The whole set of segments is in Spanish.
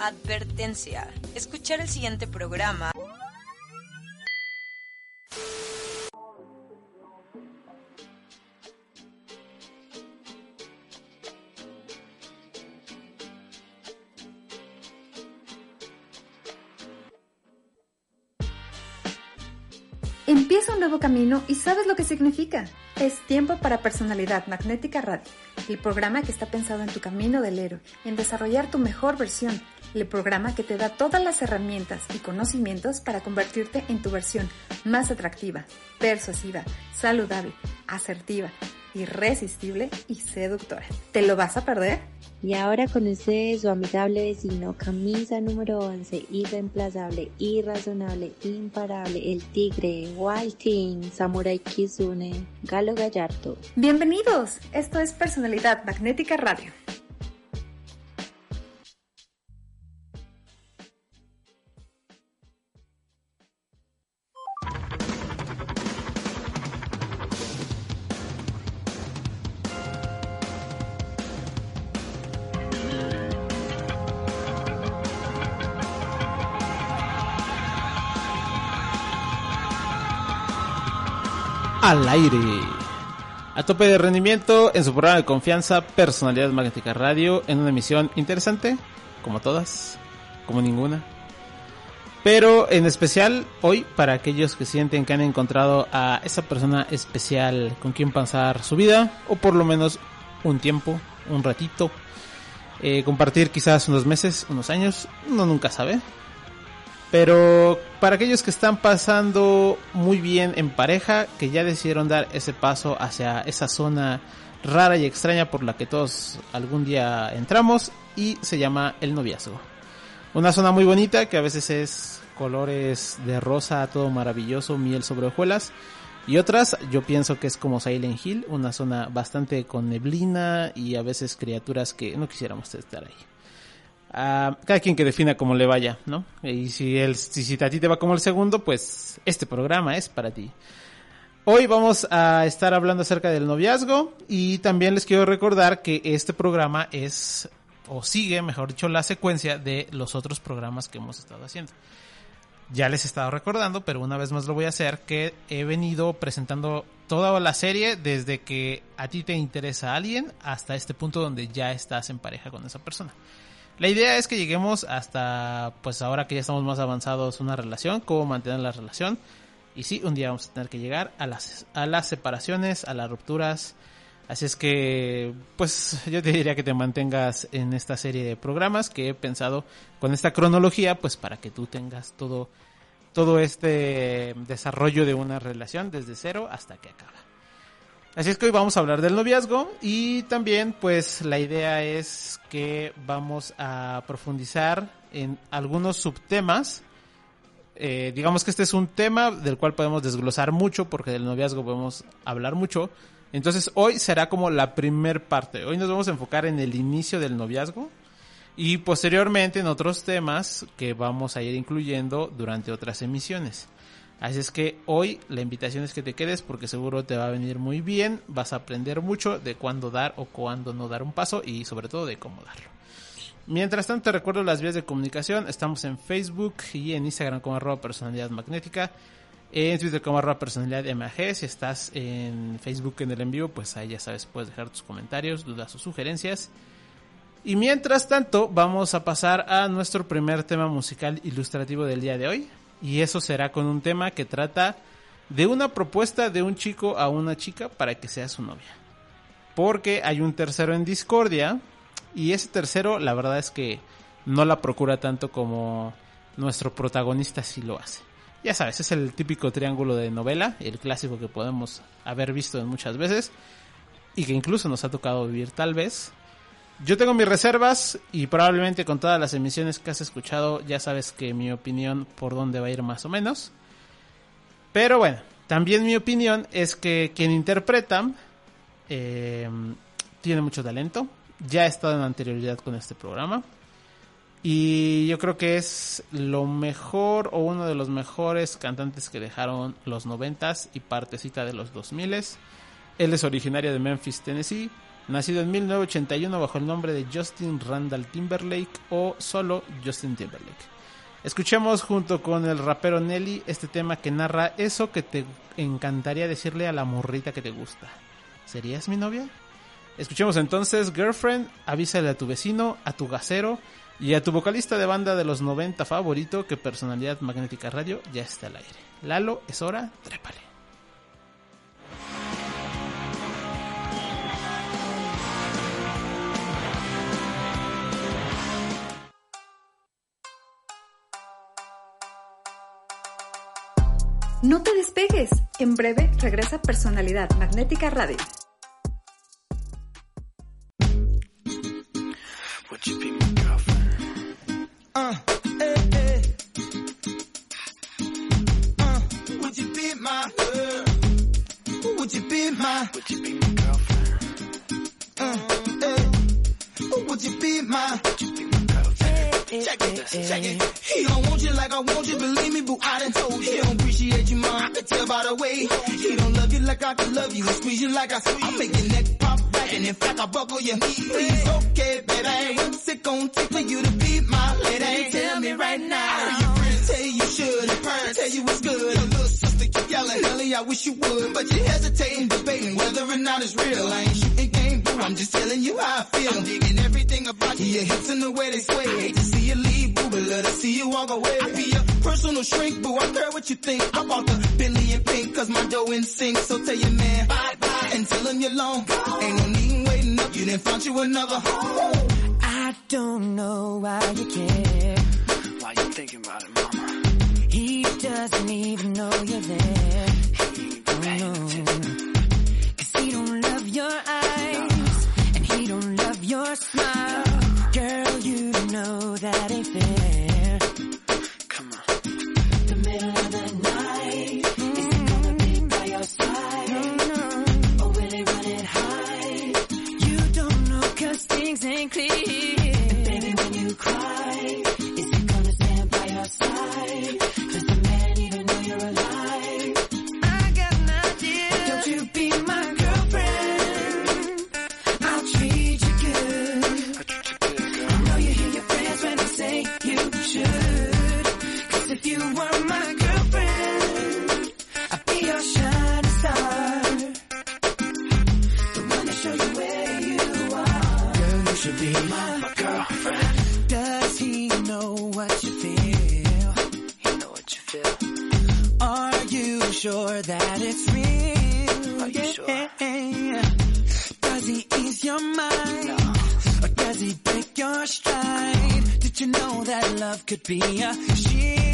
Advertencia. Escuchar el siguiente programa Empieza un nuevo camino y sabes lo que significa. Es tiempo para Personalidad Magnética Radio, el programa que está pensado en tu camino del héroe, en desarrollar tu mejor versión, el programa que te da todas las herramientas y conocimientos para convertirte en tu versión más atractiva, persuasiva, saludable, asertiva, irresistible y seductora. ¿Te lo vas a perder? Y ahora con ustedes su amigable vecino, camisa número 11, irreemplazable, irrazonable, imparable, el tigre, Walting, Samurai Kizune, Galo Gallardo. Bienvenidos, esto es Personalidad Magnética Radio. Al aire. A tope de rendimiento en su programa de confianza Personalidad Magnética Radio en una emisión interesante, como todas, como ninguna. Pero en especial hoy para aquellos que sienten que han encontrado a esa persona especial con quien pasar su vida o por lo menos un tiempo, un ratito. Eh, compartir quizás unos meses, unos años, uno nunca sabe. Pero para aquellos que están pasando muy bien en pareja, que ya decidieron dar ese paso hacia esa zona rara y extraña por la que todos algún día entramos y se llama el noviazgo. Una zona muy bonita que a veces es colores de rosa, todo maravilloso, miel sobre hojuelas. Y otras, yo pienso que es como Silent Hill, una zona bastante con neblina y a veces criaturas que no quisiéramos estar ahí a cada quien que defina cómo le vaya, ¿no? Y si, el, si, a ti te va como el segundo, pues este programa es para ti. Hoy vamos a estar hablando acerca del noviazgo y también les quiero recordar que este programa es, o sigue, mejor dicho, la secuencia de los otros programas que hemos estado haciendo. Ya les he estado recordando, pero una vez más lo voy a hacer, que he venido presentando toda la serie desde que a ti te interesa alguien hasta este punto donde ya estás en pareja con esa persona. La idea es que lleguemos hasta, pues ahora que ya estamos más avanzados, una relación, cómo mantener la relación. Y sí, un día vamos a tener que llegar a las, a las separaciones, a las rupturas. Así es que, pues yo te diría que te mantengas en esta serie de programas que he pensado con esta cronología, pues para que tú tengas todo, todo este desarrollo de una relación desde cero hasta que acaba. Así es que hoy vamos a hablar del noviazgo y también pues la idea es que vamos a profundizar en algunos subtemas. Eh, digamos que este es un tema del cual podemos desglosar mucho porque del noviazgo podemos hablar mucho. Entonces hoy será como la primer parte. Hoy nos vamos a enfocar en el inicio del noviazgo y posteriormente en otros temas que vamos a ir incluyendo durante otras emisiones. Así es que hoy la invitación es que te quedes porque seguro te va a venir muy bien, vas a aprender mucho de cuándo dar o cuándo no dar un paso y sobre todo de cómo darlo. Mientras tanto te recuerdo las vías de comunicación, estamos en Facebook y en Instagram como arroba personalidad magnética, en Twitter como arroba personalidad si estás en Facebook en el envío pues ahí ya sabes puedes dejar tus comentarios, dudas o sugerencias. Y mientras tanto vamos a pasar a nuestro primer tema musical ilustrativo del día de hoy. Y eso será con un tema que trata de una propuesta de un chico a una chica para que sea su novia. Porque hay un tercero en discordia y ese tercero la verdad es que no la procura tanto como nuestro protagonista sí lo hace. Ya sabes, es el típico triángulo de novela, el clásico que podemos haber visto muchas veces y que incluso nos ha tocado vivir tal vez. Yo tengo mis reservas y probablemente con todas las emisiones que has escuchado ya sabes que mi opinión por dónde va a ir más o menos. Pero bueno, también mi opinión es que quien interpreta eh, tiene mucho talento. Ya ha estado en anterioridad con este programa. Y yo creo que es lo mejor o uno de los mejores cantantes que dejaron los noventas y partecita de los 2000 Él es originario de Memphis, Tennessee. Nacido en 1981 bajo el nombre de Justin Randall Timberlake o solo Justin Timberlake. Escuchemos junto con el rapero Nelly este tema que narra eso que te encantaría decirle a la morrita que te gusta. ¿Serías mi novia? Escuchemos entonces Girlfriend, avísale a tu vecino, a tu gasero y a tu vocalista de banda de los 90 favorito que Personalidad Magnética Radio ya está al aire. Lalo, es hora, trépale. No te despegues. En breve regresa Personalidad Magnética Radio. Would you be my Check it, eh, eh, eh, check it. He don't want you like I want you, believe me, boo. I done told you. He don't appreciate you, mom. I can tell by the way. He don't love you like I can love you, squeeze you like I squeeze. I make your neck pop back, and in fact I buckle your knee. Please, okay, baby. What's it gonna take for you to be my lady? Tell me right now. Your friends tell you you should, parents tell you it's good. Your little sister keep yelling, Ellie, I wish you would, but you hesitating, debating whether or not it's real. I ain't shooting. I'm just telling you how I feel. I'm digging everything about you, your hips and the way they sway. Hate to see you leave, boo, but love to see you walk away. I be your personal shrink, boo. I care what you think. I bought the Billy and pink, cause my dough in sync. So tell your man bye bye and tell him you're long. Ain't no need waiting up, you didn't find you another. I don't know why you care. Why you thinking about it, mama? He doesn't even know you're there. He ain't even paying oh, attention. Cause he don't love your eyes. And he don't love your smile. Girl, you know that ain't fair. Come on. The middle of the night. Is he gonna be by your side? Or will he run it high? You don't know cause things ain't clear. And baby, when you cry, sure that it's real? Are you should be my girlfriend. Does he know what you feel? Are you sure? Yeah. Does he ease your mind? Or does he break your stride? Did you know that love could be a shield?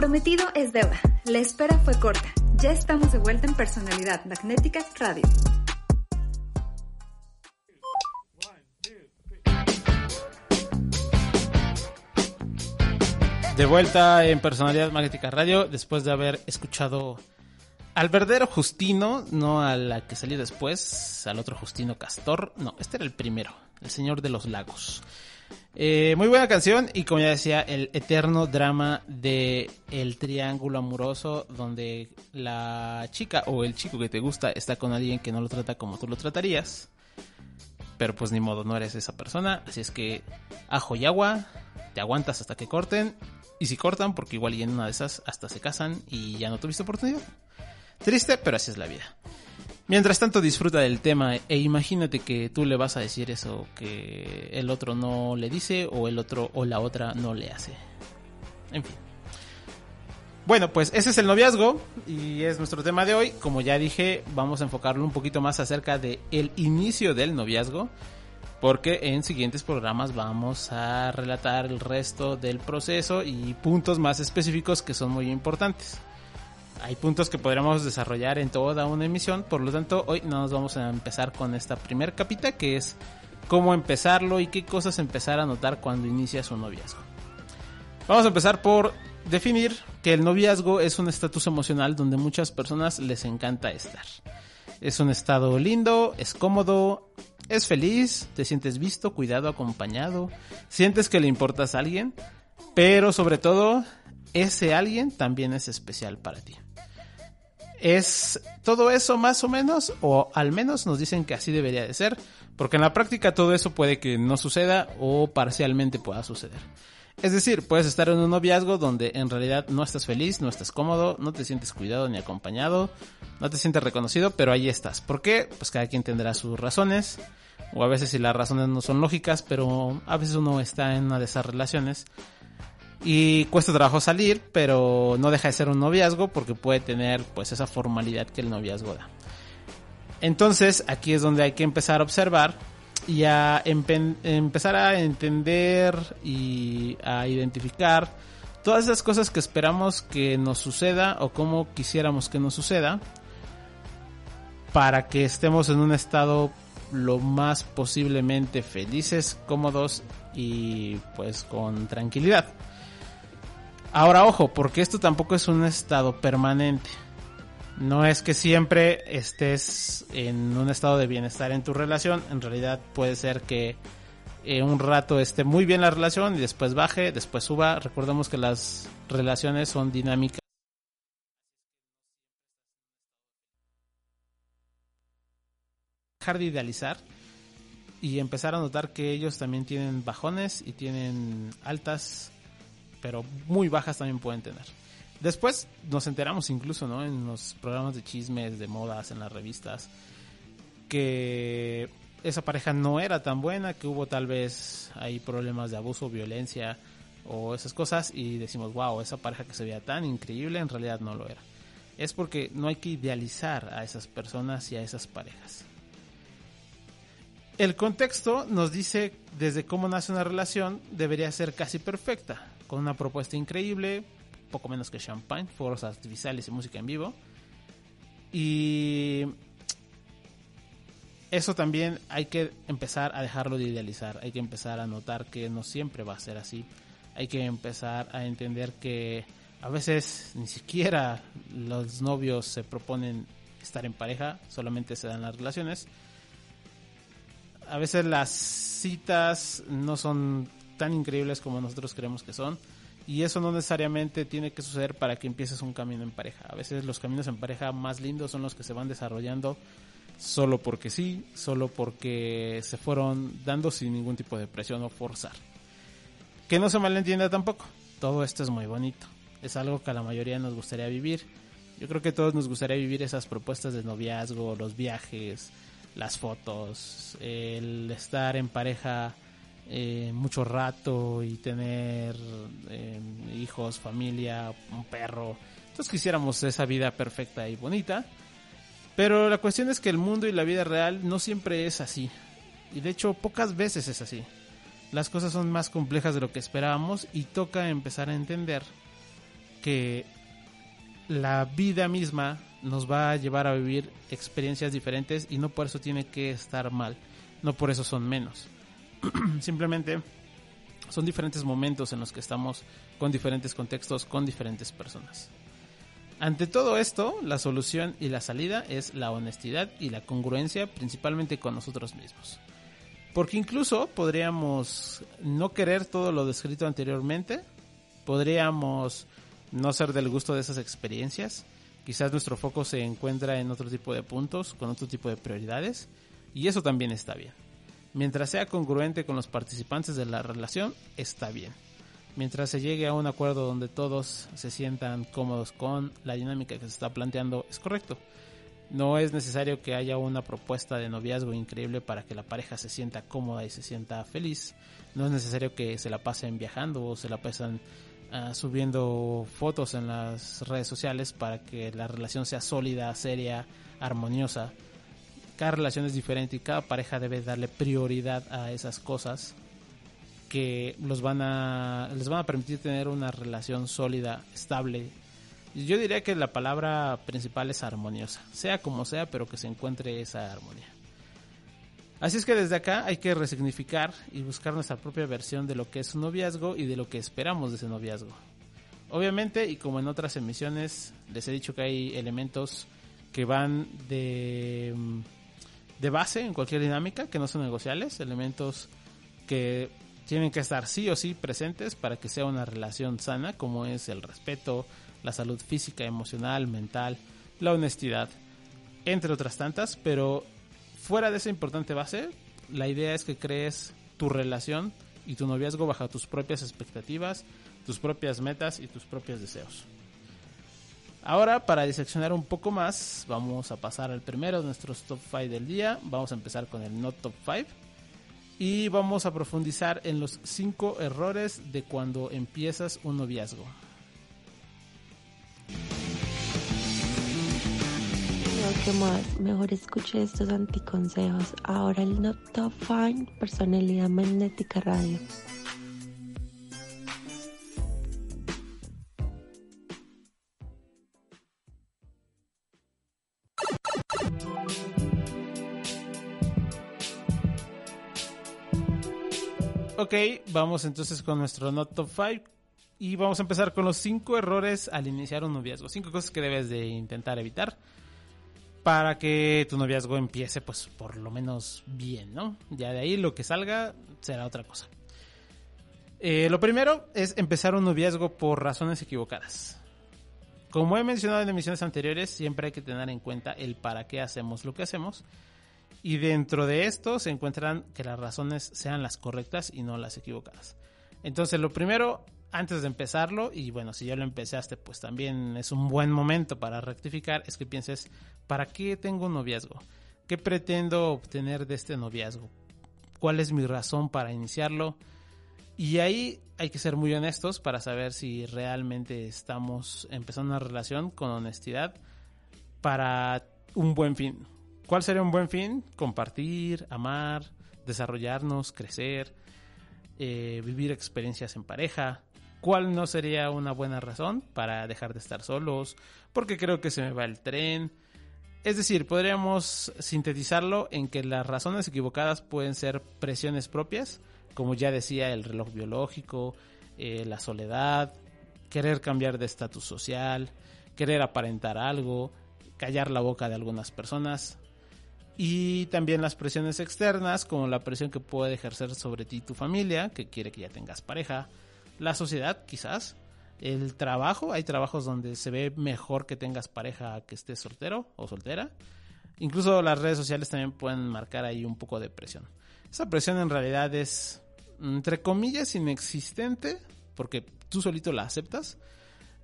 Prometido es deuda. La espera fue corta. Ya estamos de vuelta en Personalidad Magnética Radio. De vuelta en Personalidad Magnética Radio, después de haber escuchado al verdadero Justino, no a la que salió después, al otro Justino Castor. No, este era el primero, el Señor de los Lagos. Eh, muy buena canción y como ya decía, el eterno drama de el triángulo amoroso donde la chica o el chico que te gusta está con alguien que no lo trata como tú lo tratarías. Pero pues ni modo, no eres esa persona. Así es que ajo y agua, te aguantas hasta que corten. Y si cortan, porque igual y en una de esas hasta se casan y ya no tuviste oportunidad. Triste, pero así es la vida. Mientras tanto disfruta del tema e imagínate que tú le vas a decir eso que el otro no le dice o el otro o la otra no le hace. En fin. Bueno, pues ese es el noviazgo y es nuestro tema de hoy. Como ya dije, vamos a enfocarlo un poquito más acerca de el inicio del noviazgo, porque en siguientes programas vamos a relatar el resto del proceso y puntos más específicos que son muy importantes. Hay puntos que podríamos desarrollar en toda una emisión, por lo tanto, hoy no nos vamos a empezar con esta primer capita que es cómo empezarlo y qué cosas empezar a notar cuando inicias un noviazgo. Vamos a empezar por definir que el noviazgo es un estatus emocional donde muchas personas les encanta estar. Es un estado lindo, es cómodo, es feliz, te sientes visto, cuidado, acompañado, sientes que le importas a alguien, pero sobre todo ese alguien también es especial para ti. ¿Es todo eso más o menos? O al menos nos dicen que así debería de ser, porque en la práctica todo eso puede que no suceda o parcialmente pueda suceder. Es decir, puedes estar en un noviazgo donde en realidad no estás feliz, no estás cómodo, no te sientes cuidado ni acompañado, no te sientes reconocido, pero ahí estás. ¿Por qué? Pues cada quien tendrá sus razones, o a veces si las razones no son lógicas, pero a veces uno está en una de esas relaciones y cuesta trabajo salir, pero no deja de ser un noviazgo porque puede tener pues esa formalidad que el noviazgo da. Entonces aquí es donde hay que empezar a observar y a empezar a entender y a identificar todas esas cosas que esperamos que nos suceda o como quisiéramos que nos suceda para que estemos en un estado lo más posiblemente felices, cómodos y pues con tranquilidad. Ahora ojo, porque esto tampoco es un estado permanente. No es que siempre estés en un estado de bienestar en tu relación. En realidad puede ser que eh, un rato esté muy bien la relación y después baje, después suba. Recordemos que las relaciones son dinámicas. Dejar de idealizar y empezar a notar que ellos también tienen bajones y tienen altas pero muy bajas también pueden tener. Después nos enteramos incluso, ¿no? En los programas de chismes, de modas, en las revistas, que esa pareja no era tan buena, que hubo tal vez ahí problemas de abuso, violencia o esas cosas y decimos, wow, esa pareja que se veía tan increíble en realidad no lo era. Es porque no hay que idealizar a esas personas y a esas parejas. El contexto nos dice desde cómo nace una relación debería ser casi perfecta con una propuesta increíble, poco menos que champagne, fuegos artificiales y música en vivo. Y eso también hay que empezar a dejarlo de idealizar, hay que empezar a notar que no siempre va a ser así, hay que empezar a entender que a veces ni siquiera los novios se proponen estar en pareja, solamente se dan las relaciones. A veces las citas no son tan increíbles como nosotros creemos que son. Y eso no necesariamente tiene que suceder para que empieces un camino en pareja. A veces los caminos en pareja más lindos son los que se van desarrollando solo porque sí, solo porque se fueron dando sin ningún tipo de presión o forzar. Que no se malentienda tampoco. Todo esto es muy bonito. Es algo que a la mayoría nos gustaría vivir. Yo creo que todos nos gustaría vivir esas propuestas de noviazgo, los viajes, las fotos, el estar en pareja eh, mucho rato y tener eh, hijos, familia, un perro. Entonces quisiéramos esa vida perfecta y bonita. Pero la cuestión es que el mundo y la vida real no siempre es así. Y de hecho pocas veces es así. Las cosas son más complejas de lo que esperábamos y toca empezar a entender que la vida misma nos va a llevar a vivir experiencias diferentes y no por eso tiene que estar mal, no por eso son menos. Simplemente son diferentes momentos en los que estamos con diferentes contextos, con diferentes personas. Ante todo esto, la solución y la salida es la honestidad y la congruencia principalmente con nosotros mismos. Porque incluso podríamos no querer todo lo descrito anteriormente, podríamos no ser del gusto de esas experiencias, quizás nuestro foco se encuentra en otro tipo de puntos, con otro tipo de prioridades, y eso también está bien. Mientras sea congruente con los participantes de la relación, está bien mientras se llegue a un acuerdo donde todos se sientan cómodos con la dinámica que se está planteando, es correcto. No es necesario que haya una propuesta de noviazgo increíble para que la pareja se sienta cómoda y se sienta feliz. No es necesario que se la pasen viajando o se la pasen ah, subiendo fotos en las redes sociales para que la relación sea sólida, seria, armoniosa. Cada relación es diferente y cada pareja debe darle prioridad a esas cosas que los van a les van a permitir tener una relación sólida, estable. Yo diría que la palabra principal es armoniosa, sea como sea, pero que se encuentre esa armonía. Así es que desde acá hay que resignificar y buscar nuestra propia versión de lo que es un noviazgo y de lo que esperamos de ese noviazgo. Obviamente, y como en otras emisiones, les he dicho que hay elementos que van de, de base en cualquier dinámica, que no son negociables, elementos que tienen que estar sí o sí presentes para que sea una relación sana, como es el respeto, la salud física, emocional, mental, la honestidad, entre otras tantas, pero fuera de esa importante base, la idea es que crees tu relación y tu noviazgo bajo tus propias expectativas, tus propias metas y tus propios deseos. Ahora, para diseccionar un poco más, vamos a pasar al primero de nuestros top 5 del día. Vamos a empezar con el no top 5 y vamos a profundizar en los 5 errores de cuando empiezas un noviazgo. más, mejor escuche estos anticonsejos. Ahora el No Top Fine, Personalidad Magnética Radio. Ok, vamos entonces con nuestro Not Top 5 y vamos a empezar con los 5 errores al iniciar un noviazgo. 5 cosas que debes de intentar evitar para que tu noviazgo empiece pues por lo menos bien, ¿no? Ya de ahí lo que salga será otra cosa. Eh, lo primero es empezar un noviazgo por razones equivocadas. Como he mencionado en emisiones anteriores, siempre hay que tener en cuenta el para qué hacemos lo que hacemos y dentro de esto se encuentran que las razones sean las correctas y no las equivocadas. Entonces lo primero, antes de empezarlo, y bueno, si ya lo empezaste, pues también es un buen momento para rectificar, es que pienses, ¿para qué tengo un noviazgo? ¿Qué pretendo obtener de este noviazgo? ¿Cuál es mi razón para iniciarlo? Y ahí hay que ser muy honestos para saber si realmente estamos empezando una relación con honestidad para un buen fin, ¿Cuál sería un buen fin? Compartir, amar, desarrollarnos, crecer, eh, vivir experiencias en pareja. ¿Cuál no sería una buena razón para dejar de estar solos? Porque creo que se me va el tren. Es decir, podríamos sintetizarlo en que las razones equivocadas pueden ser presiones propias, como ya decía el reloj biológico, eh, la soledad, querer cambiar de estatus social, querer aparentar algo, callar la boca de algunas personas, y también las presiones externas, como la presión que puede ejercer sobre ti tu familia, que quiere que ya tengas pareja, la sociedad quizás, el trabajo, hay trabajos donde se ve mejor que tengas pareja que estés soltero o soltera. Incluso las redes sociales también pueden marcar ahí un poco de presión. Esa presión en realidad es, entre comillas, inexistente, porque tú solito la aceptas,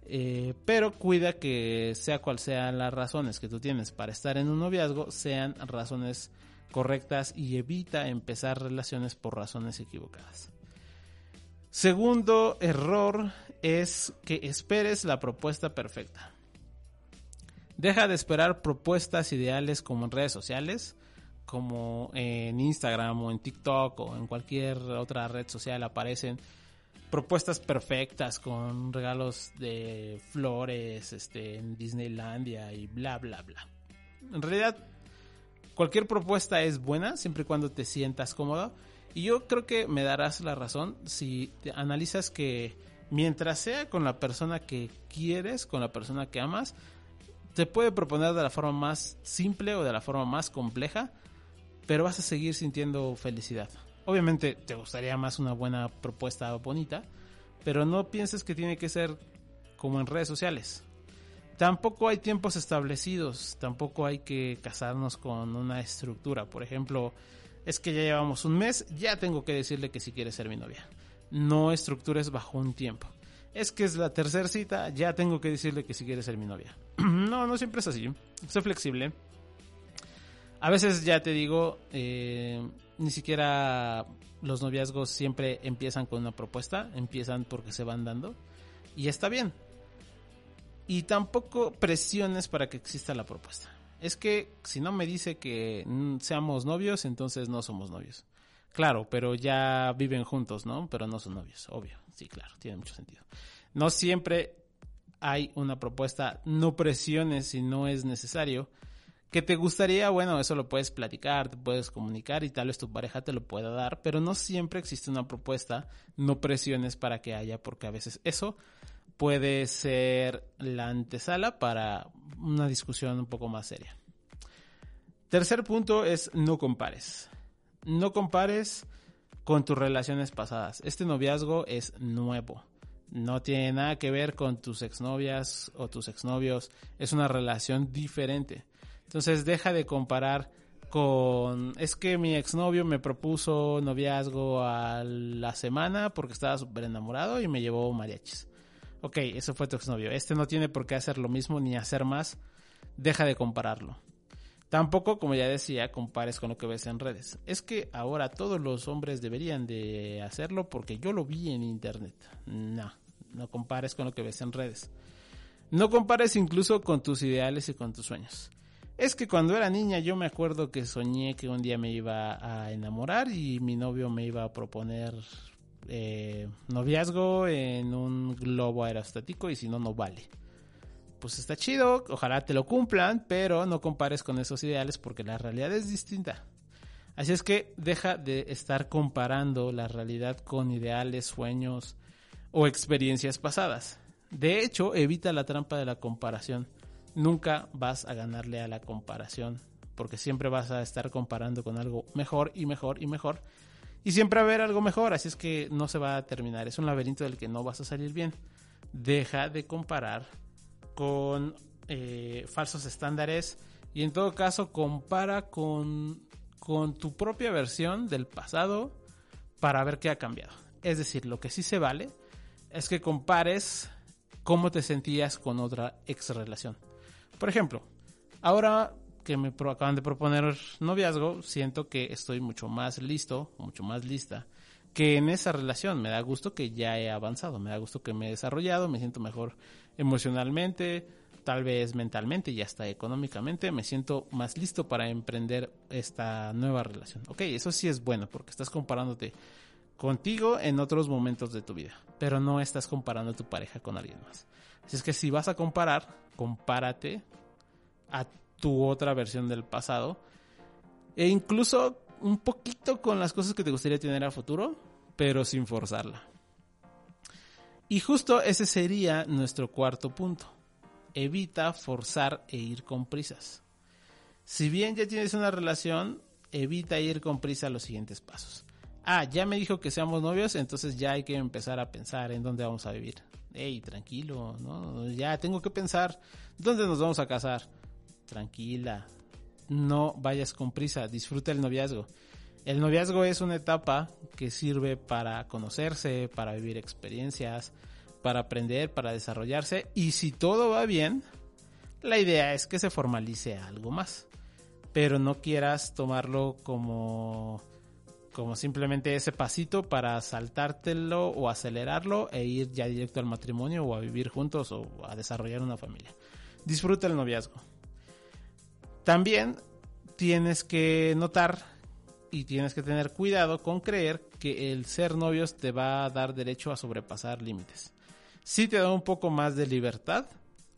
eh, pero cuida que sea cual sean las razones que tú tienes para estar en un noviazgo, sean razones correctas y evita empezar relaciones por razones equivocadas. Segundo error es que esperes la propuesta perfecta. Deja de esperar propuestas ideales como en redes sociales, como en Instagram o en TikTok o en cualquier otra red social aparecen propuestas perfectas con regalos de flores, este, en Disneylandia y bla, bla, bla. En realidad, cualquier propuesta es buena siempre y cuando te sientas cómodo. Y yo creo que me darás la razón si te analizas que mientras sea con la persona que quieres, con la persona que amas, te puede proponer de la forma más simple o de la forma más compleja, pero vas a seguir sintiendo felicidad. Obviamente te gustaría más una buena propuesta bonita, pero no pienses que tiene que ser como en redes sociales. Tampoco hay tiempos establecidos, tampoco hay que casarnos con una estructura. Por ejemplo, es que ya llevamos un mes, ya tengo que decirle que si quiere ser mi novia. No estructures bajo un tiempo. Es que es la tercera cita, ya tengo que decirle que si quiere ser mi novia. no, no siempre es así. Soy flexible. A veces ya te digo, eh, ni siquiera los noviazgos siempre empiezan con una propuesta, empiezan porque se van dando. Y está bien. Y tampoco presiones para que exista la propuesta. Es que si no me dice que seamos novios, entonces no somos novios. Claro, pero ya viven juntos, ¿no? Pero no son novios, obvio. Sí, claro, tiene mucho sentido. No siempre hay una propuesta, no presiones si no es necesario. Que te gustaría, bueno, eso lo puedes platicar, te puedes comunicar y tal vez tu pareja te lo pueda dar, pero no siempre existe una propuesta, no presiones para que haya, porque a veces eso puede ser la antesala para una discusión un poco más seria. Tercer punto es no compares. No compares con tus relaciones pasadas. Este noviazgo es nuevo. No tiene nada que ver con tus exnovias o tus exnovios. Es una relación diferente. Entonces deja de comparar con... Es que mi exnovio me propuso noviazgo a la semana porque estaba súper enamorado y me llevó mariachis. Ok, eso fue tu exnovio. Este no tiene por qué hacer lo mismo ni hacer más. Deja de compararlo. Tampoco, como ya decía, compares con lo que ves en redes. Es que ahora todos los hombres deberían de hacerlo porque yo lo vi en internet. No, no compares con lo que ves en redes. No compares incluso con tus ideales y con tus sueños. Es que cuando era niña yo me acuerdo que soñé que un día me iba a enamorar y mi novio me iba a proponer eh, noviazgo en un globo aerostático y si no, no vale pues está chido, ojalá te lo cumplan, pero no compares con esos ideales porque la realidad es distinta. Así es que deja de estar comparando la realidad con ideales, sueños o experiencias pasadas. De hecho, evita la trampa de la comparación. Nunca vas a ganarle a la comparación porque siempre vas a estar comparando con algo mejor y mejor y mejor. Y siempre va a haber algo mejor, así es que no se va a terminar. Es un laberinto del que no vas a salir bien. Deja de comparar con eh, falsos estándares y en todo caso compara con, con tu propia versión del pasado para ver qué ha cambiado. Es decir, lo que sí se vale es que compares cómo te sentías con otra ex relación. Por ejemplo, ahora que me acaban de proponer noviazgo, siento que estoy mucho más listo, mucho más lista que en esa relación. Me da gusto que ya he avanzado, me da gusto que me he desarrollado, me siento mejor emocionalmente, tal vez mentalmente y hasta económicamente. Me siento más listo para emprender esta nueva relación. Ok, eso sí es bueno porque estás comparándote contigo en otros momentos de tu vida, pero no estás comparando a tu pareja con alguien más. Así es que si vas a comparar, compárate a tu otra versión del pasado e incluso un poquito con las cosas que te gustaría tener a futuro, pero sin forzarla. Y justo ese sería nuestro cuarto punto. Evita forzar e ir con prisas. Si bien ya tienes una relación, evita ir con prisa a los siguientes pasos. Ah, ya me dijo que seamos novios, entonces ya hay que empezar a pensar en dónde vamos a vivir. Ey, tranquilo, ¿no? Ya tengo que pensar dónde nos vamos a casar. Tranquila, no vayas con prisa, disfruta el noviazgo. El noviazgo es una etapa que sirve para conocerse, para vivir experiencias, para aprender, para desarrollarse y si todo va bien, la idea es que se formalice algo más. Pero no quieras tomarlo como como simplemente ese pasito para saltártelo o acelerarlo e ir ya directo al matrimonio o a vivir juntos o a desarrollar una familia. Disfruta el noviazgo. También tienes que notar y tienes que tener cuidado con creer que el ser novios te va a dar derecho a sobrepasar límites. Sí te da un poco más de libertad,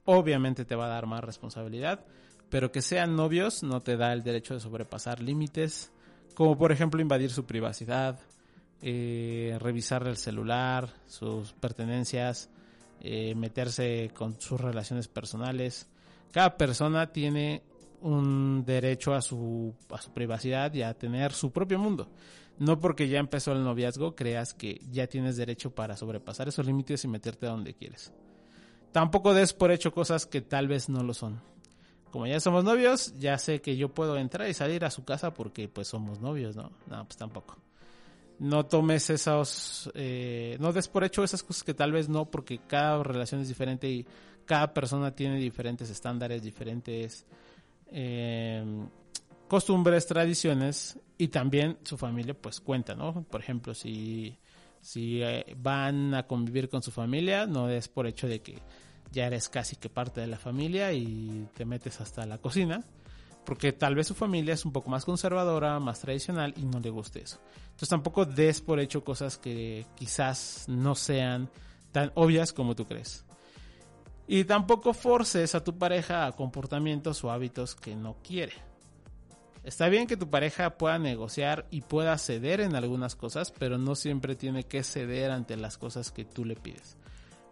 obviamente te va a dar más responsabilidad, pero que sean novios no te da el derecho de sobrepasar límites, como por ejemplo invadir su privacidad, eh, revisar el celular, sus pertenencias, eh, meterse con sus relaciones personales. Cada persona tiene un derecho a su, a su privacidad y a tener su propio mundo. No porque ya empezó el noviazgo creas que ya tienes derecho para sobrepasar esos límites y meterte a donde quieres. Tampoco des por hecho cosas que tal vez no lo son. Como ya somos novios, ya sé que yo puedo entrar y salir a su casa porque pues somos novios, ¿no? No, pues tampoco. No tomes esos, eh, no des por hecho esas cosas que tal vez no, porque cada relación es diferente y cada persona tiene diferentes estándares, diferentes eh, costumbres, tradiciones y también su familia pues cuenta, ¿no? Por ejemplo, si, si eh, van a convivir con su familia, no es por hecho de que ya eres casi que parte de la familia y te metes hasta la cocina, porque tal vez su familia es un poco más conservadora, más tradicional y no le guste eso. Entonces tampoco des por hecho cosas que quizás no sean tan obvias como tú crees. Y tampoco forces a tu pareja a comportamientos o hábitos que no quiere. Está bien que tu pareja pueda negociar y pueda ceder en algunas cosas, pero no siempre tiene que ceder ante las cosas que tú le pides.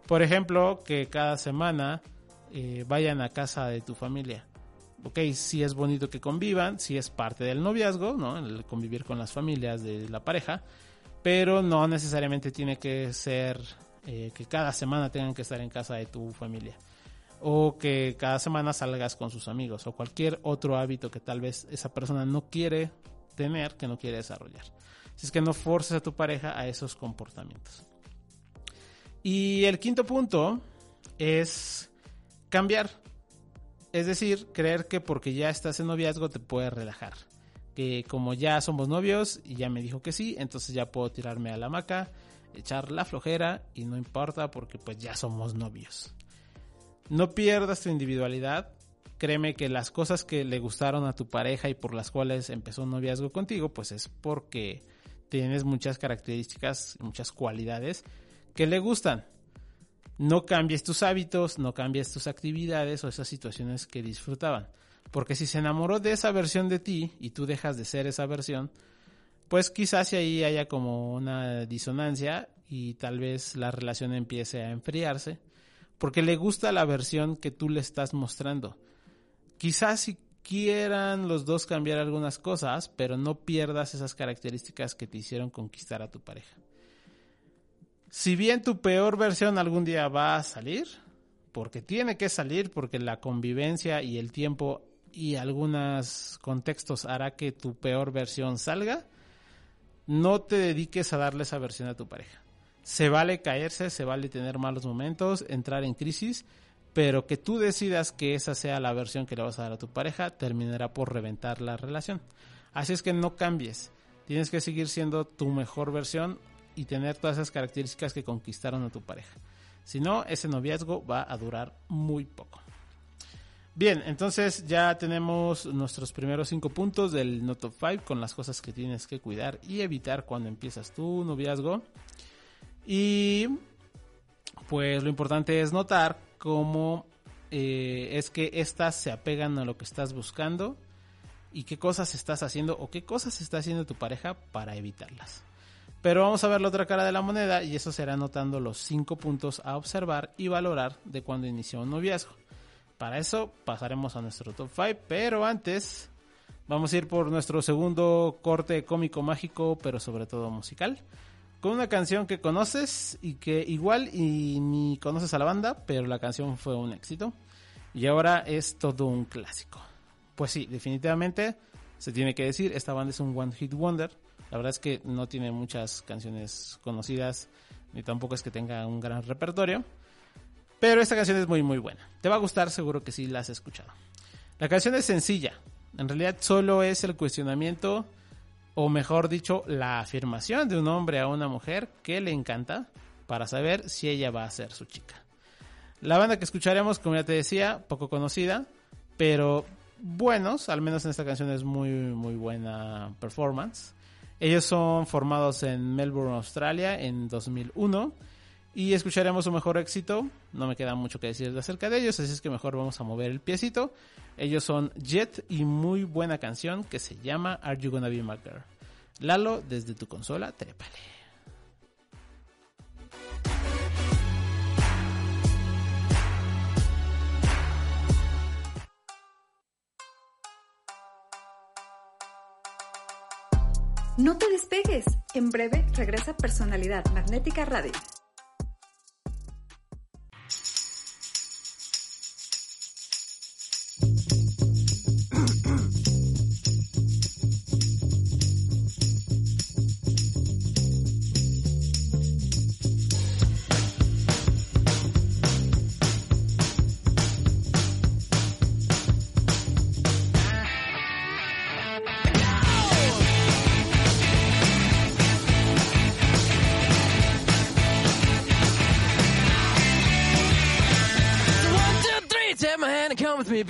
Por ejemplo, que cada semana eh, vayan a casa de tu familia. Ok, si es bonito que convivan, si es parte del noviazgo, ¿no? El convivir con las familias de la pareja, pero no necesariamente tiene que ser eh, que cada semana tengan que estar en casa de tu familia o que cada semana salgas con sus amigos o cualquier otro hábito que tal vez esa persona no quiere tener, que no quiere desarrollar. Si es que no forces a tu pareja a esos comportamientos. Y el quinto punto es cambiar. Es decir, creer que porque ya estás en noviazgo te puedes relajar. Que como ya somos novios y ya me dijo que sí, entonces ya puedo tirarme a la hamaca echar la flojera y no importa porque pues ya somos novios. No pierdas tu individualidad. Créeme que las cosas que le gustaron a tu pareja y por las cuales empezó un noviazgo contigo, pues es porque tienes muchas características, muchas cualidades que le gustan. No cambies tus hábitos, no cambies tus actividades o esas situaciones que disfrutaban. Porque si se enamoró de esa versión de ti y tú dejas de ser esa versión, pues quizás ahí haya como una disonancia y tal vez la relación empiece a enfriarse porque le gusta la versión que tú le estás mostrando. Quizás si quieran los dos cambiar algunas cosas, pero no pierdas esas características que te hicieron conquistar a tu pareja. Si bien tu peor versión algún día va a salir, porque tiene que salir, porque la convivencia y el tiempo y algunos contextos hará que tu peor versión salga, no te dediques a darle esa versión a tu pareja. Se vale caerse, se vale tener malos momentos, entrar en crisis, pero que tú decidas que esa sea la versión que le vas a dar a tu pareja, terminará por reventar la relación. Así es que no cambies. Tienes que seguir siendo tu mejor versión y tener todas esas características que conquistaron a tu pareja. Si no, ese noviazgo va a durar muy poco. Bien, entonces ya tenemos nuestros primeros cinco puntos del No Top 5 con las cosas que tienes que cuidar y evitar cuando empiezas tu noviazgo. Y pues lo importante es notar cómo eh, es que estas se apegan a lo que estás buscando y qué cosas estás haciendo o qué cosas está haciendo tu pareja para evitarlas. Pero vamos a ver la otra cara de la moneda y eso será notando los cinco puntos a observar y valorar de cuando inició un noviazgo. Para eso pasaremos a nuestro top 5, pero antes vamos a ir por nuestro segundo corte cómico mágico, pero sobre todo musical. Con una canción que conoces y que igual y ni conoces a la banda, pero la canción fue un éxito. Y ahora es todo un clásico. Pues sí, definitivamente se tiene que decir, esta banda es un One Hit Wonder. La verdad es que no tiene muchas canciones conocidas, ni tampoco es que tenga un gran repertorio. Pero esta canción es muy muy buena. Te va a gustar, seguro que sí la has escuchado. La canción es sencilla. En realidad solo es el cuestionamiento, o mejor dicho, la afirmación de un hombre a una mujer que le encanta para saber si ella va a ser su chica. La banda que escucharemos, como ya te decía, poco conocida, pero buenos, al menos en esta canción es muy muy buena performance. Ellos son formados en Melbourne, Australia, en 2001. Y escucharemos su mejor éxito. No me queda mucho que decir acerca de ellos, así es que mejor vamos a mover el piecito. Ellos son Jet y muy buena canción que se llama Are You Gonna Be My Girl? Lalo, desde tu consola, trépale. No te despegues. En breve regresa Personalidad Magnética Radio.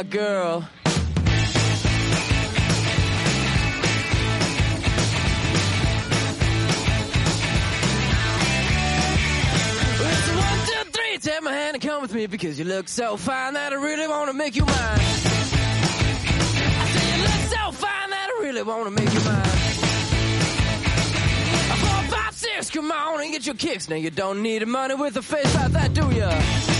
My girl? It's a one, two, three. Take my hand and come with me because you look so fine that I really want to make you mine. I say you look so fine that I really want to make you mine. Four, five, six, come on and get your kicks. Now you don't need money with a face like that, do ya?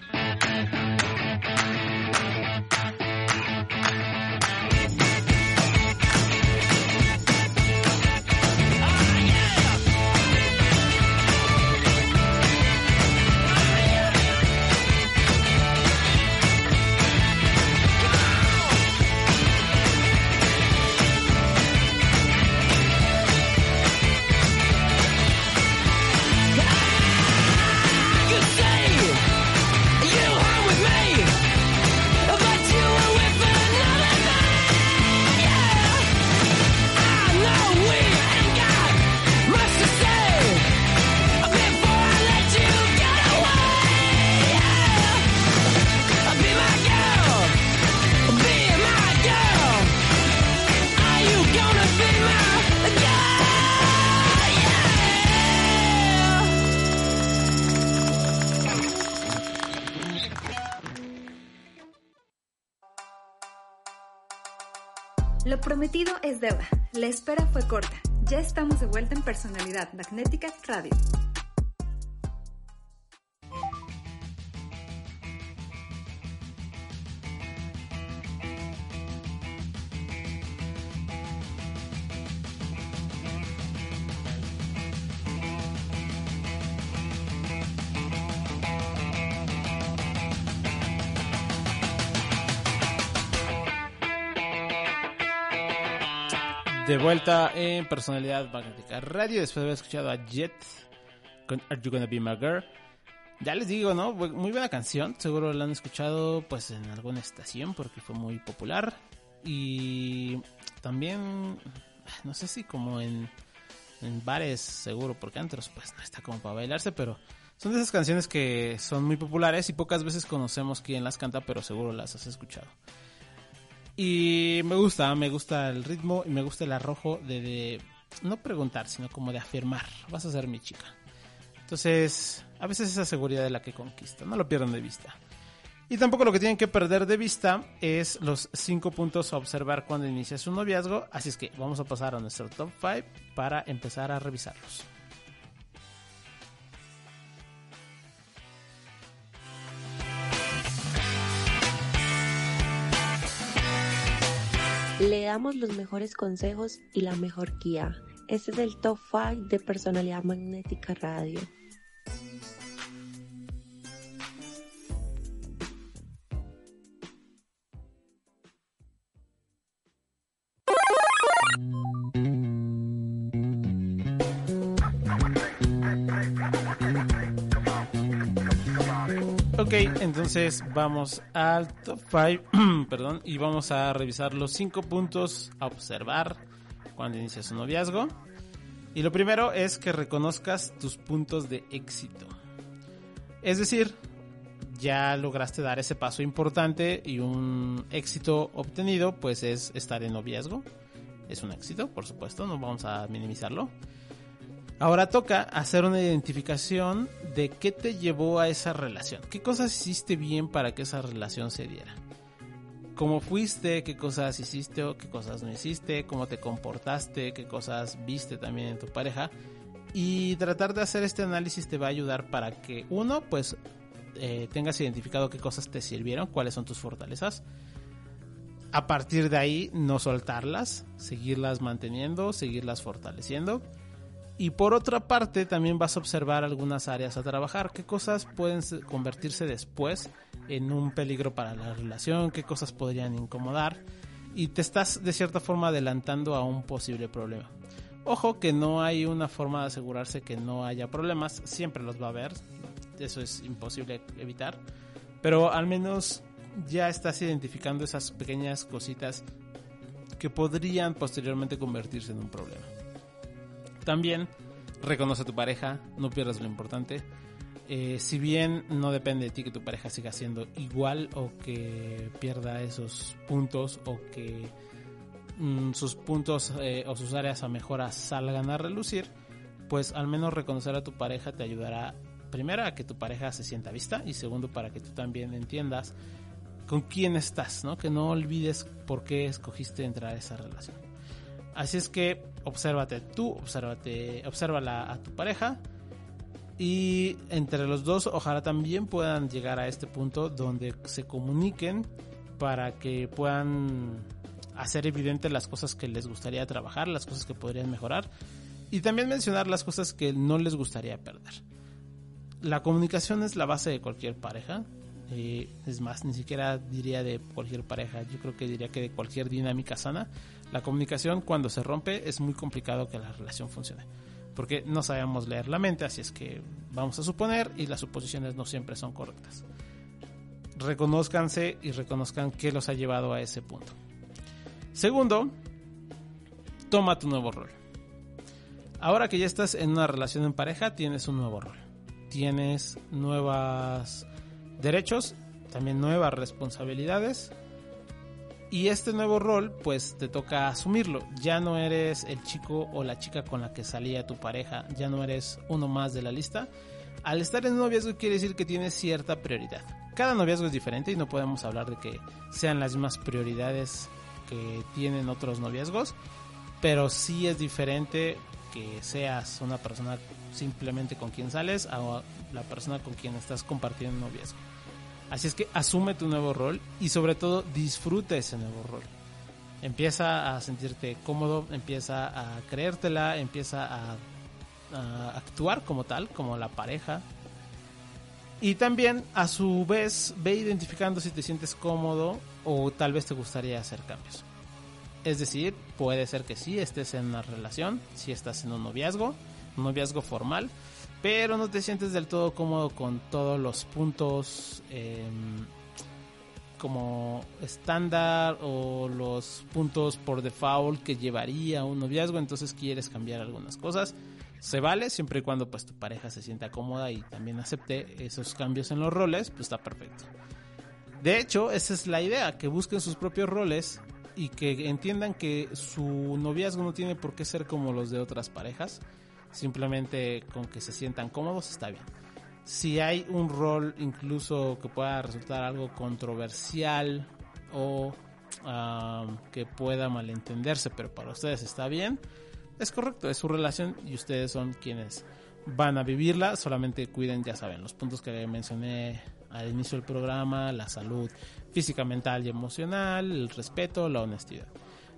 Espera fue corta. Ya estamos de vuelta en Personalidad Magnética Radio. De vuelta en Personalidad Magnética Radio, después de haber escuchado a Jet con Are You Gonna Be My Girl. Ya les digo, ¿no? Muy buena canción, seguro la han escuchado pues en alguna estación porque fue muy popular. Y también no sé si como en, en bares seguro, porque antros pues no está como para bailarse, pero son de esas canciones que son muy populares y pocas veces conocemos quién las canta, pero seguro las has escuchado. Y me gusta, me gusta el ritmo y me gusta el arrojo de, no preguntar, sino como de afirmar, vas a ser mi chica. Entonces, a veces esa seguridad es la que conquista, no lo pierdan de vista. Y tampoco lo que tienen que perder de vista es los 5 puntos a observar cuando inicias un noviazgo, así es que vamos a pasar a nuestro top 5 para empezar a revisarlos. Le damos los mejores consejos y la mejor guía. Este es el top 5 de Personalidad Magnética Radio. Entonces vamos al top 5, perdón, y vamos a revisar los 5 puntos a observar cuando inicias un noviazgo. Y lo primero es que reconozcas tus puntos de éxito. Es decir, ya lograste dar ese paso importante y un éxito obtenido pues es estar en noviazgo. Es un éxito, por supuesto, no vamos a minimizarlo. Ahora toca hacer una identificación de qué te llevó a esa relación. ¿Qué cosas hiciste bien para que esa relación se diera? ¿Cómo fuiste? ¿Qué cosas hiciste o qué cosas no hiciste? ¿Cómo te comportaste? ¿Qué cosas viste también en tu pareja? Y tratar de hacer este análisis te va a ayudar para que uno, pues, eh, tengas identificado qué cosas te sirvieron, cuáles son tus fortalezas. A partir de ahí, no soltarlas, seguirlas manteniendo, seguirlas fortaleciendo. Y por otra parte, también vas a observar algunas áreas a trabajar. ¿Qué cosas pueden se- convertirse después en un peligro para la relación? ¿Qué cosas podrían incomodar? Y te estás de cierta forma adelantando a un posible problema. Ojo que no hay una forma de asegurarse que no haya problemas. Siempre los va a haber. Eso es imposible evitar. Pero al menos ya estás identificando esas pequeñas cositas que podrían posteriormente convertirse en un problema. También reconoce a tu pareja, no pierdas lo importante. Eh, si bien no depende de ti que tu pareja siga siendo igual o que pierda esos puntos o que mm, sus puntos eh, o sus áreas a mejora salgan a relucir, pues al menos reconocer a tu pareja te ayudará primero a que tu pareja se sienta vista y segundo para que tú también entiendas con quién estás, ¿no? Que no olvides por qué escogiste entrar a esa relación. Así es que obsérvate tú, obsérvate, obsérvala a tu pareja y entre los dos ojalá también puedan llegar a este punto donde se comuniquen para que puedan hacer evidente las cosas que les gustaría trabajar, las cosas que podrían mejorar y también mencionar las cosas que no les gustaría perder. La comunicación es la base de cualquier pareja. eh, es más, ni siquiera diría de cualquier pareja, yo creo que diría que de cualquier dinámica sana. La comunicación cuando se rompe es muy complicado que la relación funcione. Porque no sabemos leer la mente, así es que vamos a suponer y las suposiciones no siempre son correctas. Reconózcanse y reconozcan qué los ha llevado a ese punto. Segundo, toma tu nuevo rol. Ahora que ya estás en una relación en pareja, tienes un nuevo rol. Tienes nuevos derechos, también nuevas responsabilidades. Y este nuevo rol, pues te toca asumirlo. Ya no eres el chico o la chica con la que salía tu pareja, ya no eres uno más de la lista. Al estar en un noviazgo quiere decir que tienes cierta prioridad. Cada noviazgo es diferente y no podemos hablar de que sean las mismas prioridades que tienen otros noviazgos, pero sí es diferente que seas una persona simplemente con quien sales a la persona con quien estás compartiendo un noviazgo. Así es que asume tu nuevo rol y sobre todo disfruta ese nuevo rol. Empieza a sentirte cómodo, empieza a creértela, empieza a, actuar como tal, como la pareja. Y también a su vez ve identificando si te sientes cómodo o tal vez te gustaría hacer cambios. Es decir, puede ser que sí estés en una relación, si estás en un noviazgo, un noviazgo formal, pero no te sientes del todo cómodo con todos los puntos eh, como estándar o los puntos por default que llevaría un noviazgo, entonces quieres cambiar algunas cosas. Se vale siempre y cuando pues tu pareja se sienta cómoda y también acepte esos cambios en los roles, pues está perfecto. De hecho, esa es la idea, que busquen sus propios roles y que entiendan que su noviazgo no tiene por qué ser como los de otras parejas. Simplemente con que se sientan cómodos está bien. Si hay un rol incluso que pueda resultar algo controversial o ah, que pueda malentenderse, pero para ustedes está bien, es correcto, es su relación y ustedes son quienes van a vivirla. Solamente cuiden, ya saben, los puntos que mencioné al inicio del programa, la salud física, mental y emocional, el respeto, la honestidad.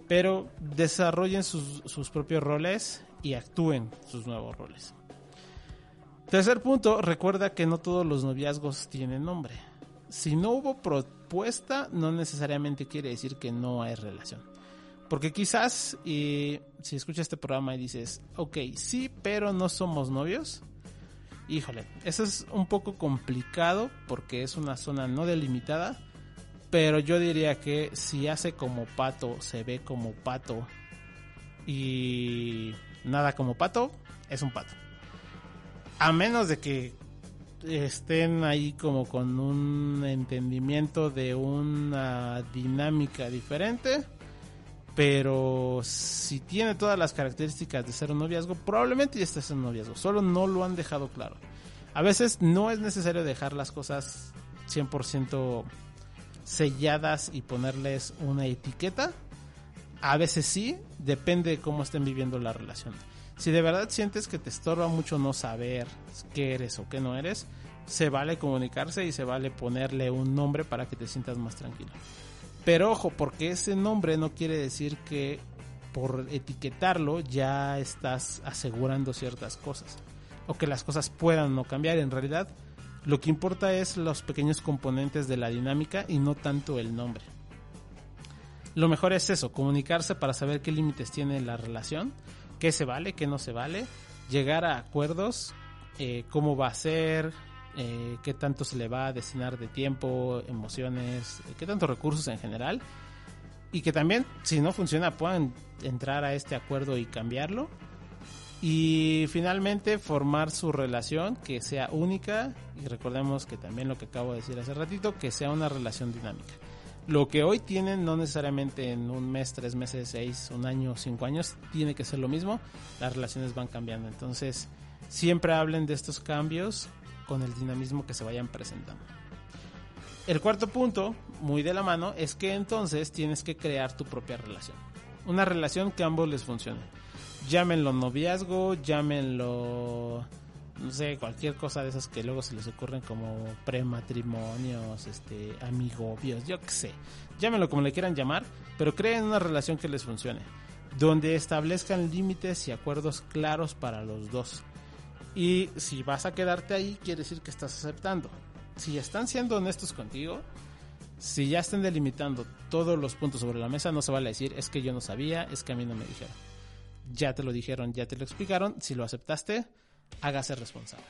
Pero desarrollen sus, sus propios roles y actúen sus nuevos roles. Tercer punto, recuerda que no todos los noviazgos tienen nombre. Si no hubo propuesta, no necesariamente quiere decir que no hay relación. Porque quizás, si escuchas este programa y dices, ok, sí, pero no somos novios, híjole, eso es un poco complicado porque es una zona no delimitada, pero yo diría que si hace como pato, se ve como pato y nada como pato, es un pato. A menos de que estén ahí como con un entendimiento de una dinámica diferente. Pero si tiene todas las características de ser un noviazgo, probablemente ya esté en un noviazgo. Solo no lo han dejado claro. A veces no es necesario dejar las cosas 100% selladas y ponerles una etiqueta. A veces sí, depende de cómo estén viviendo la relación. Si de verdad sientes que te estorba mucho no saber qué eres o qué no eres, se vale comunicarse y se vale ponerle un nombre para que te sientas más tranquilo. Pero ojo, porque ese nombre no quiere decir que por etiquetarlo ya estás asegurando ciertas cosas o que las cosas puedan no cambiar. En realidad, lo que importa es los pequeños componentes de la dinámica y no tanto el nombre. Lo mejor es eso, comunicarse para saber qué límites tiene la relación qué se vale, qué no se vale, llegar a acuerdos, eh, cómo va a ser, eh, qué tanto se le va a destinar de tiempo, emociones, eh, qué tantos recursos en general. Y que también, si no funciona, puedan entrar a este acuerdo y cambiarlo. Y finalmente formar su relación que sea única. Y recordemos que también lo que acabo de decir hace ratito, que sea una relación dinámica lo que hoy tienen no necesariamente en un mes, tres meses, seis, un año, cinco años, tiene que ser lo mismo. Las relaciones van cambiando. Entonces, siempre hablen de estos cambios con el dinamismo que se vayan presentando. El cuarto punto, muy de la mano, es que entonces tienes que crear tu propia relación. Una relación que a ambos les funcione. Llámenlo noviazgo, llámenlo no sé, cualquier cosa de esas que luego se les ocurren como prematrimonios, este, amigobios, yo qué sé. Llámenlo como le quieran llamar, pero creen una relación que les funcione, donde establezcan límites y acuerdos claros para los dos. Y si vas a quedarte ahí, quiere decir que estás aceptando. Si están siendo honestos contigo, si ya están delimitando todos los puntos sobre la mesa, no se vale decir, es que yo no sabía, es que a mí no me dijeron. Ya te lo dijeron, ya te lo explicaron, si lo aceptaste, hágase responsable.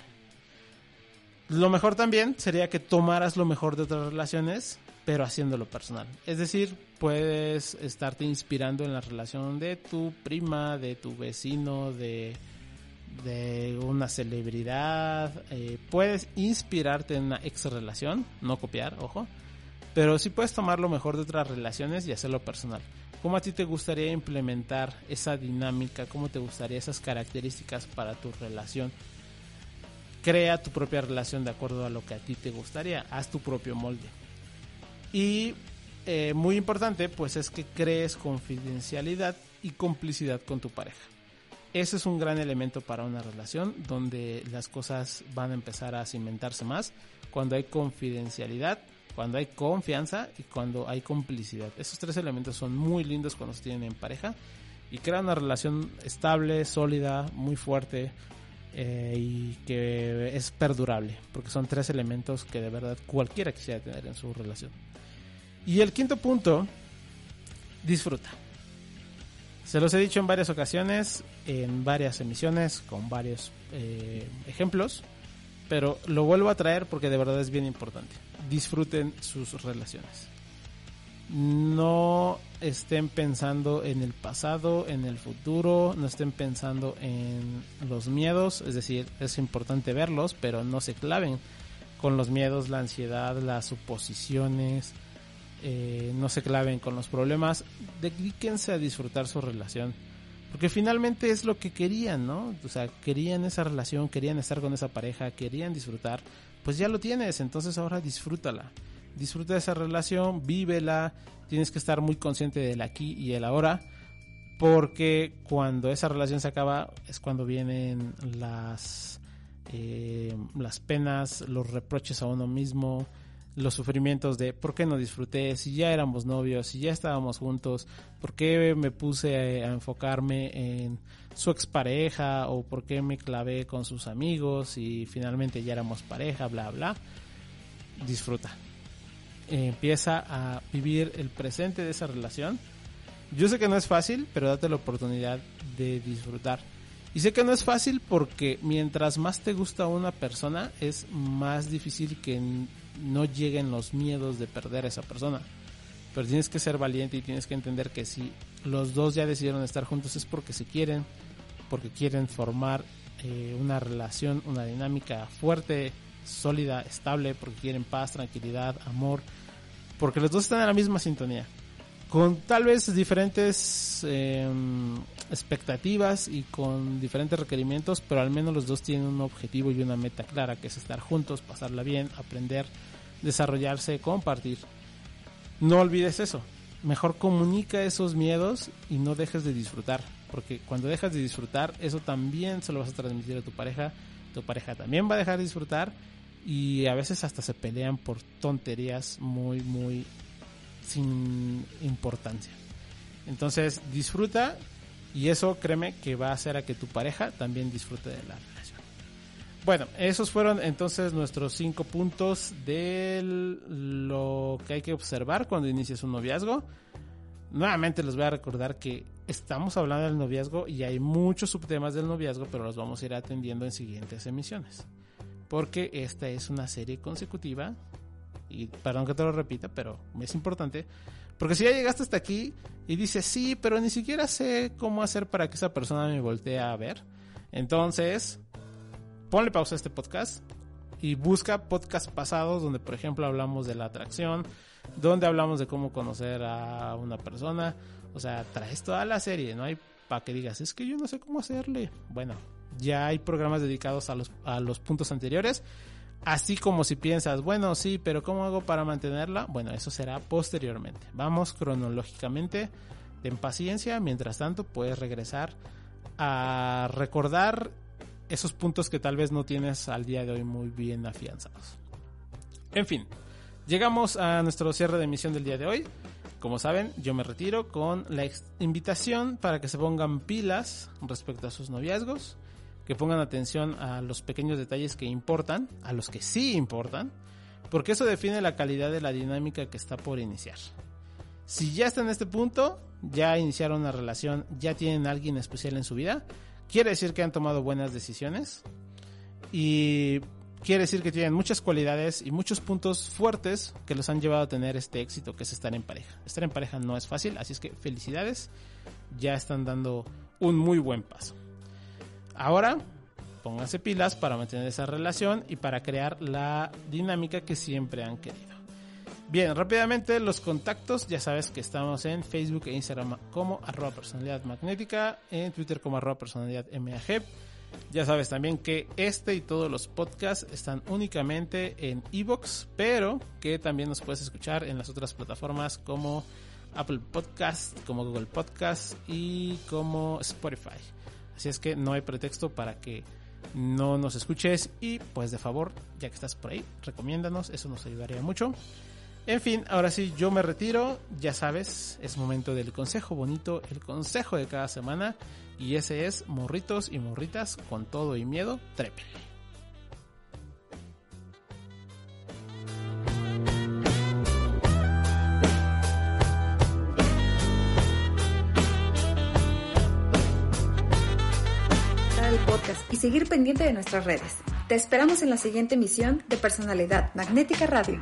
Lo mejor también sería que tomaras lo mejor de otras relaciones, pero haciéndolo personal. Es decir, puedes estarte inspirando en la relación de tu prima, de tu vecino, de, de una celebridad. Eh, puedes inspirarte en una ex relación, no copiar, ojo. Pero sí puedes tomar lo mejor de otras relaciones y hacerlo personal. ¿Cómo a ti te gustaría implementar esa dinámica? ¿Cómo te gustaría esas características para tu relación? Crea tu propia relación de acuerdo a lo que a ti te gustaría. Haz tu propio molde. Y eh, muy importante, pues es que crees confidencialidad y complicidad con tu pareja. Ese es un gran elemento para una relación donde las cosas van a empezar a cimentarse más cuando hay confidencialidad cuando hay confianza y cuando hay complicidad. Esos tres elementos son muy lindos cuando se tienen en pareja y crean una relación estable, sólida, muy fuerte eh, y que es perdurable, porque son tres elementos que de verdad cualquiera quisiera tener en su relación. Y el quinto punto, disfruta. Se los he dicho en varias ocasiones, en varias emisiones, con varios eh, ejemplos pero lo vuelvo a traer porque de verdad es bien importante. Disfruten sus relaciones. no estén pensando en el pasado, en el futuro, no estén pensando en los miedos, es decir, es importante verlos, pero no se claven con los miedos, la ansiedad, las suposiciones, eh, no se claven con los problemas, dedíquense a disfrutar su relación. Porque finalmente es lo que querían, ¿no? O sea, querían esa relación, querían estar con esa pareja, querían disfrutar. Pues ya lo tienes, entonces ahora disfrútala. Disfruta esa relación, vívela, tienes que estar muy consciente del aquí y el ahora. Porque cuando esa relación se acaba es cuando vienen las, eh, las penas, los reproches a uno mismo, los sufrimientos de por qué no disfruté, si ya éramos novios, si ya estábamos juntos, por qué me puse a, enfocarme en su expareja o por qué me clavé con sus amigos y finalmente ya éramos pareja, bla, bla. Disfruta. empieza a vivir el presente de esa relación. Yo sé que no es fácil, pero date la oportunidad de disfrutar. Y sé que no es fácil porque mientras más te gusta una persona, es más difícil que no lleguen los miedos de perder a esa persona. Pero tienes que ser valiente y tienes que entender que si los dos ya decidieron estar juntos es porque se quieren, porque quieren formar eh, una relación, una dinámica fuerte, sólida, estable, porque quieren paz, tranquilidad, amor, porque los dos están en la misma sintonía. Con tal vez diferentes eh, expectativas y con diferentes requerimientos, pero al menos los dos tienen un objetivo y una meta clara, que es estar juntos, pasarla bien, aprender, desarrollarse, compartir. No olvides eso. Mejor comunica esos miedos y no dejes de disfrutar, porque cuando dejas de disfrutar, eso también se lo vas a transmitir a tu pareja. Tu pareja también va a dejar de disfrutar y a veces hasta se pelean por tonterías muy, muy sin importancia. Entonces disfruta y eso créeme que va a hacer a que tu pareja también disfrute de la relación. Bueno, esos fueron entonces nuestros cinco puntos de lo que hay que observar cuando inicias un noviazgo. Nuevamente les voy a recordar que estamos hablando del noviazgo y hay muchos subtemas del noviazgo, pero los vamos a ir atendiendo en siguientes emisiones. Porque esta es una serie consecutiva y perdón que te lo repita, pero es importante, porque si ya llegaste hasta aquí y dices, sí, pero ni siquiera sé cómo hacer para que esa persona me voltee a ver, entonces ponle pausa a este podcast y busca podcasts pasados donde, por ejemplo, hablamos de la atracción, donde hablamos de cómo conocer a una persona, o sea, traes toda la serie, no hay para que digas, es que yo no sé cómo hacerle. Bueno, ya hay programas dedicados a los, a los puntos anteriores Así como si piensas, bueno, sí, pero ¿cómo hago para mantenerla? Bueno, eso será posteriormente. Vamos cronológicamente. Ten paciencia. Mientras tanto, puedes regresar a recordar esos puntos que tal vez no tienes al día de hoy muy bien afianzados. En fin, llegamos a nuestro cierre de emisión del día de hoy. Como saben, yo me retiro con la invitación para que se pongan pilas respecto a sus noviazgos que pongan atención a los pequeños detalles que importan, a los que sí importan, porque eso define la calidad de la dinámica que está por iniciar. Si ya está en este punto, ya iniciaron una relación, ya tienen alguien especial en su vida, quiere decir que han tomado buenas decisiones y quiere decir que tienen muchas cualidades y muchos puntos fuertes que los han llevado a tener este éxito que es estar en pareja. Estar en pareja no es fácil, así es que felicidades, ya están dando un muy buen paso. Ahora, pónganse pilas para mantener esa relación y para crear la dinámica que siempre han querido. Bien, rápidamente los contactos, ya sabes que estamos en Facebook e Instagram como arroba personalidad magnética, en Twitter como arroba personalidad MAG. Ya sabes también que este y todos los podcasts están únicamente en Evox, pero que también nos puedes escuchar en las otras plataformas como Apple Podcast, como Google Podcast y como Spotify. Así es que no hay pretexto para que no nos escuches y pues de favor, ya que estás por ahí, recomiéndanos, eso nos ayudaría mucho. En fin, ahora sí, yo me retiro, ya sabes, es momento del consejo bonito, el consejo de cada semana y ese es morritos y morritas con todo y miedo, trepe. Seguir pendiente de nuestras redes. Te esperamos en la siguiente emisión de Personalidad Magnética Radio.